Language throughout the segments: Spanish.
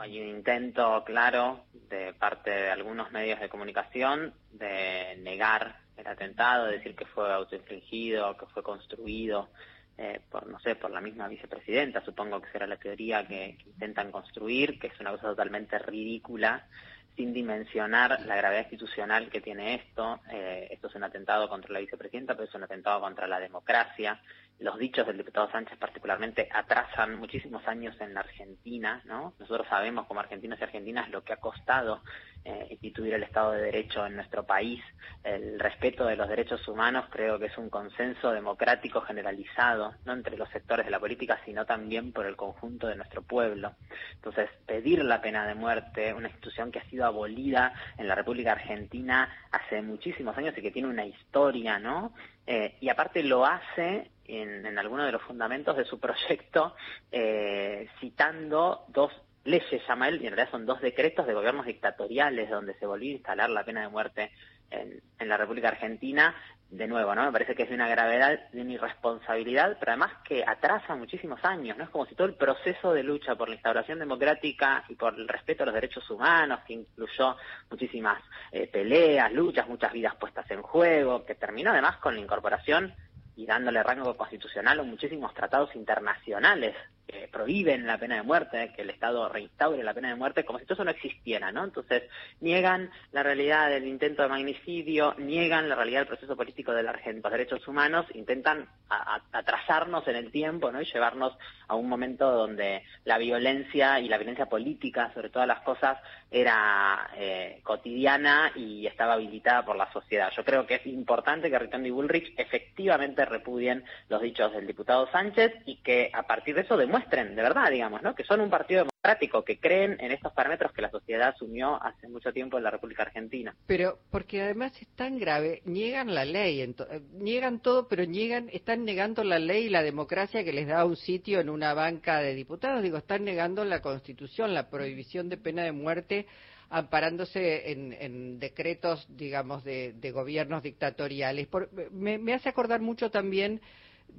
hay un intento claro de parte de algunos medios de comunicación de negar el atentado, de decir que fue autoinfligido, que fue construido eh, por, no sé, por la misma vicepresidenta, supongo que será la teoría que, intentan construir, que es una cosa totalmente ridícula, sin dimensionar la gravedad institucional que tiene esto. Eh, esto es un atentado contra la vicepresidenta, pero es un atentado contra la democracia los dichos del diputado Sánchez particularmente atrasan muchísimos años en la Argentina, ¿no? Nosotros sabemos como argentinos y argentinas lo que ha costado eh, instituir el Estado de Derecho en nuestro país. El respeto de los derechos humanos creo que es un consenso democrático generalizado, no entre los sectores de la política, sino también por el conjunto de nuestro pueblo. Entonces, pedir la pena de muerte, una institución que ha sido abolida en la República Argentina hace muchísimos años y que tiene una historia, ¿no? Eh, y aparte lo hace en, en alguno de los fundamentos de su proyecto eh, citando dos leyes, llama él, y en realidad son dos decretos de gobiernos dictatoriales donde se volvió a instalar la pena de muerte en, en la República Argentina, de nuevo, ¿no? Me parece que es de una gravedad, de una irresponsabilidad, pero además que atrasa muchísimos años, ¿no? Es como si todo el proceso de lucha por la instauración democrática y por el respeto a los derechos humanos, que incluyó muchísimas eh, peleas, luchas, muchas vidas puestas en juego, que terminó además con la incorporación y dándole rango constitucional a muchísimos tratados internacionales que prohíben la pena de muerte, que el Estado reinstaure la pena de muerte, como si todo eso no existiera, ¿no? Entonces, niegan la realidad del intento de magnicidio, niegan la realidad del proceso político de los derechos humanos, intentan atrasarnos en el tiempo, ¿no? Y llevarnos a un momento donde la violencia y la violencia política, sobre todas las cosas, era eh, cotidiana y estaba habilitada por la sociedad. Yo creo que es importante que Ritondo y Bullrich efectivamente repudien los dichos del diputado Sánchez y que a partir de eso demuestren muestren, de verdad, digamos. Que son un partido democrático, que creen en estos parámetros que la sociedad asumió hace mucho tiempo en la República Argentina. Pero porque además es tan grave, niegan la ley, eh, niegan todo, pero niegan, están negando la ley y la democracia que les da un sitio en una banca de diputados. Digo, están negando la Constitución, la prohibición de pena de muerte amparándose en, decretos, digamos, de, gobiernos dictatoriales. me, hace acordar mucho también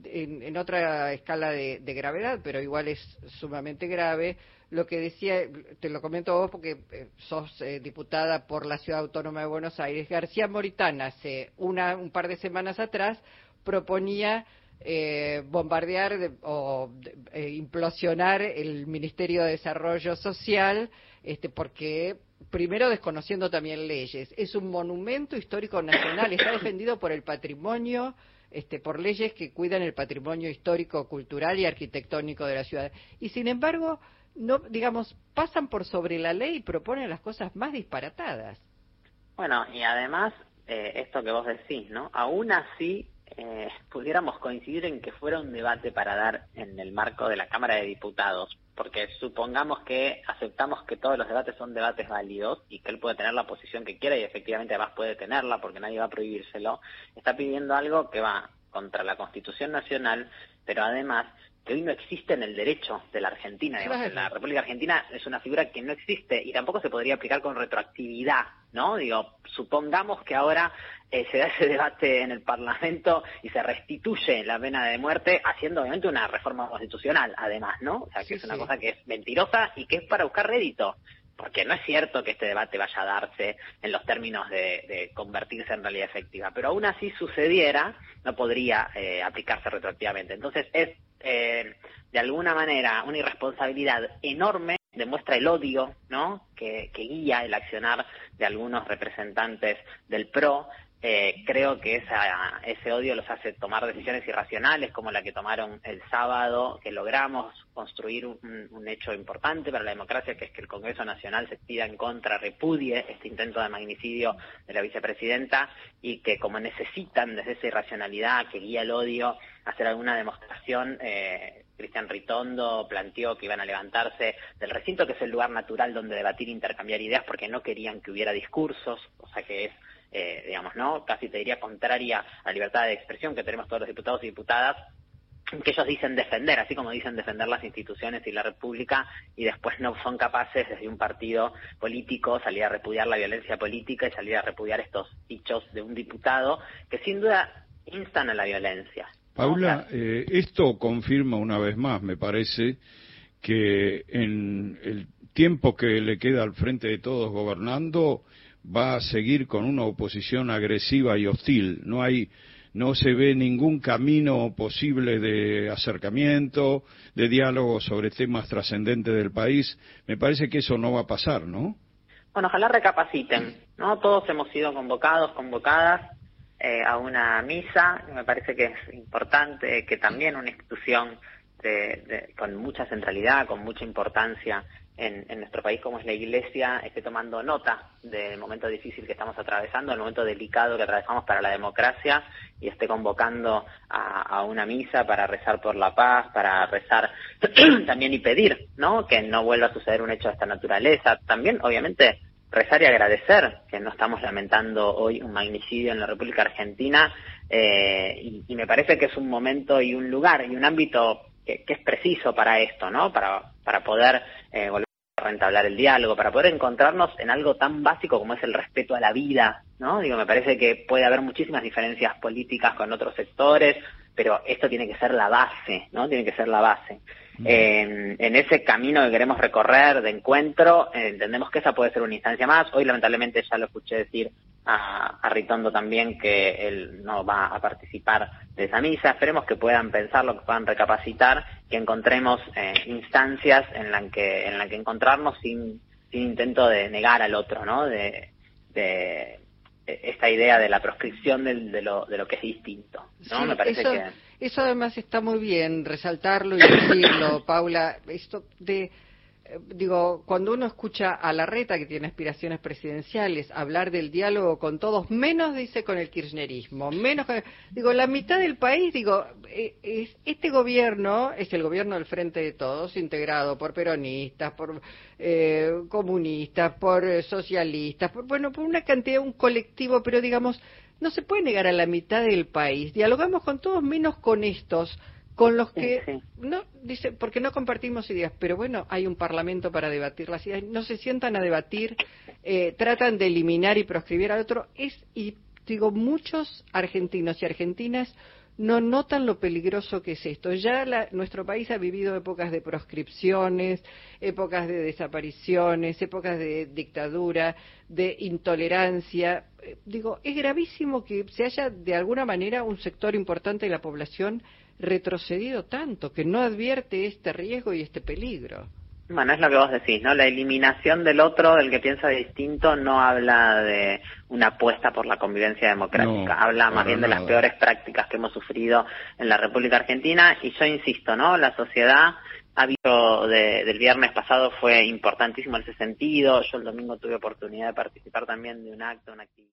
en, otra escala de, gravedad, pero igual es sumamente grave, lo que decía, te lo comento vos porque eh, sos eh, diputada por la Ciudad Autónoma de Buenos Aires, García Moritana hace una, un par de semanas atrás proponía eh, bombardear o implosionar el Ministerio de Desarrollo Social, este, porque primero desconociendo también leyes. Es un monumento histórico nacional, está defendido por el patrimonio este, por leyes que cuidan el patrimonio histórico, cultural y arquitectónico de la ciudad. Y sin embargo, no, digamos, pasan por sobre la ley y proponen las cosas más disparatadas. Bueno, y además, eh, esto que vos decís, ¿no? Aún así, eh, pudiéramos coincidir en que fuera un debate para dar en el marco de la Cámara de Diputados, porque supongamos que aceptamos que todos los debates son debates válidos y que él puede tener la posición que quiera y efectivamente además puede tenerla porque nadie va a prohibírselo, está pidiendo algo que va contra la Constitución Nacional, pero además que hoy no existe en el derecho de la Argentina. Digamos, la República Argentina es una figura que no existe y tampoco se podría aplicar con retroactividad, ¿no? Digo, supongamos que ahora eh, se da ese debate en el Parlamento y se restituye la pena de muerte haciendo obviamente una reforma constitucional, además, ¿no? O sea, que es una cosa que es mentirosa y que es para buscar rédito porque no es cierto que este debate vaya a darse en los términos de, convertirse en realidad efectiva, pero aún así sucediera, no podría eh, aplicarse retroactivamente. Entonces es eh, de alguna manera una irresponsabilidad enorme demuestra el odio ¿no? que, guía el accionar de algunos representantes del PRO. Eh, creo que esa, ese odio los hace tomar decisiones irracionales como la que tomaron el sábado, que logramos construir un, un, hecho importante para la democracia, que es que el Congreso Nacional se pida en contra, repudie este intento de magnicidio de la vicepresidenta y que como necesitan desde esa irracionalidad que guía el odio hacer alguna demostración, eh, Cristian Ritondo planteó que iban a levantarse del recinto, que es el lugar natural donde debatir e intercambiar ideas, porque no querían que hubiera discursos, o sea que es, eh, digamos, ¿no? Casi te diría contraria a la libertad de expresión que tenemos todos los diputados y diputadas, que ellos dicen defender, así como dicen defender las instituciones y la República, y después no son capaces desde un partido político salir a repudiar la violencia política y salir a repudiar estos dichos de un diputado que sin duda instan a la violencia. Paula, eh, esto confirma una vez más, me parece, que en el tiempo que le queda al frente de todos gobernando va a seguir con una oposición agresiva y hostil. No hay no se ve ningún camino posible de acercamiento, de diálogo sobre temas trascendentes del país. Me parece que eso no va a pasar, ¿no? Bueno, ojalá recapaciten, ¿no? Todos hemos sido convocados, convocadas eh, a una misa. Me parece que es importante que también una institución con mucha centralidad, con mucha importancia en, nuestro país como es la Iglesia, esté tomando nota del momento difícil que estamos atravesando, el momento delicado que atravesamos para la democracia y esté convocando a, una misa para rezar por la paz, para rezar también y pedir, ¿no? Que no vuelva a suceder un hecho de esta naturaleza. También, obviamente, rezar y agradecer que no estamos lamentando hoy un magnicidio en la República Argentina eh, y, me parece que es un momento y un lugar y un ámbito que, es preciso para esto, ¿no? Para, para poder eh, volver a rentablar el diálogo, para poder encontrarnos en algo tan básico como es el respeto a la vida, ¿no? Digo, me parece que puede haber muchísimas diferencias políticas con otros sectores, pero esto tiene que ser la base, ¿no? Tiene que ser la base. En, en, ese camino que queremos recorrer de encuentro, entendemos que esa puede ser una instancia más. Hoy, lamentablemente, ya lo escuché decir a, a, Ritondo también que él no va a participar de esa misa. Esperemos que puedan pensarlo, que puedan recapacitar, que encontremos eh, instancias en las que, en la que encontrarnos sin, sin intento de negar al otro, ¿no? De, de esta idea de la proscripción de, de, lo, de lo que es distinto, ¿no? Me parece que eso además está muy bien resaltarlo y decirlo, Paula. Esto de digo, cuando uno escucha a la reta que tiene aspiraciones presidenciales hablar del diálogo con todos, menos dice con el kirchnerismo, menos digo, la mitad del país, digo, eh, este gobierno es el gobierno del Frente de Todos, integrado por peronistas, por eh, comunistas, por socialistas, por, bueno, por una cantidad, un colectivo, pero digamos, no se puede negar a la mitad del país. Dialogamos con todos menos con estos, con los que no dice porque no compartimos ideas, pero bueno, hay un parlamento para debatir las ideas. No se sientan a debatir, eh, tratan de eliminar y proscribir al otro. Es y digo muchos argentinos y argentinas no notan lo peligroso que es esto. Ya nuestro país ha vivido épocas de proscripciones, épocas de desapariciones, épocas de dictadura, de intolerancia. Eh, digo, es gravísimo que se haya de alguna manera un sector importante de la población retrocedido tanto, que no advierte este riesgo y este peligro. Bueno, es lo que vos decís, ¿no? La eliminación del otro, del que piensa distinto, no habla de una apuesta por la convivencia democrática, habla más bien de las peores prácticas que hemos sufrido en la República Argentina y yo insisto, ¿no? La sociedad ha visto del viernes pasado fue importantísimo en ese sentido. Yo el domingo tuve oportunidad de participar también de un acto, una actividad.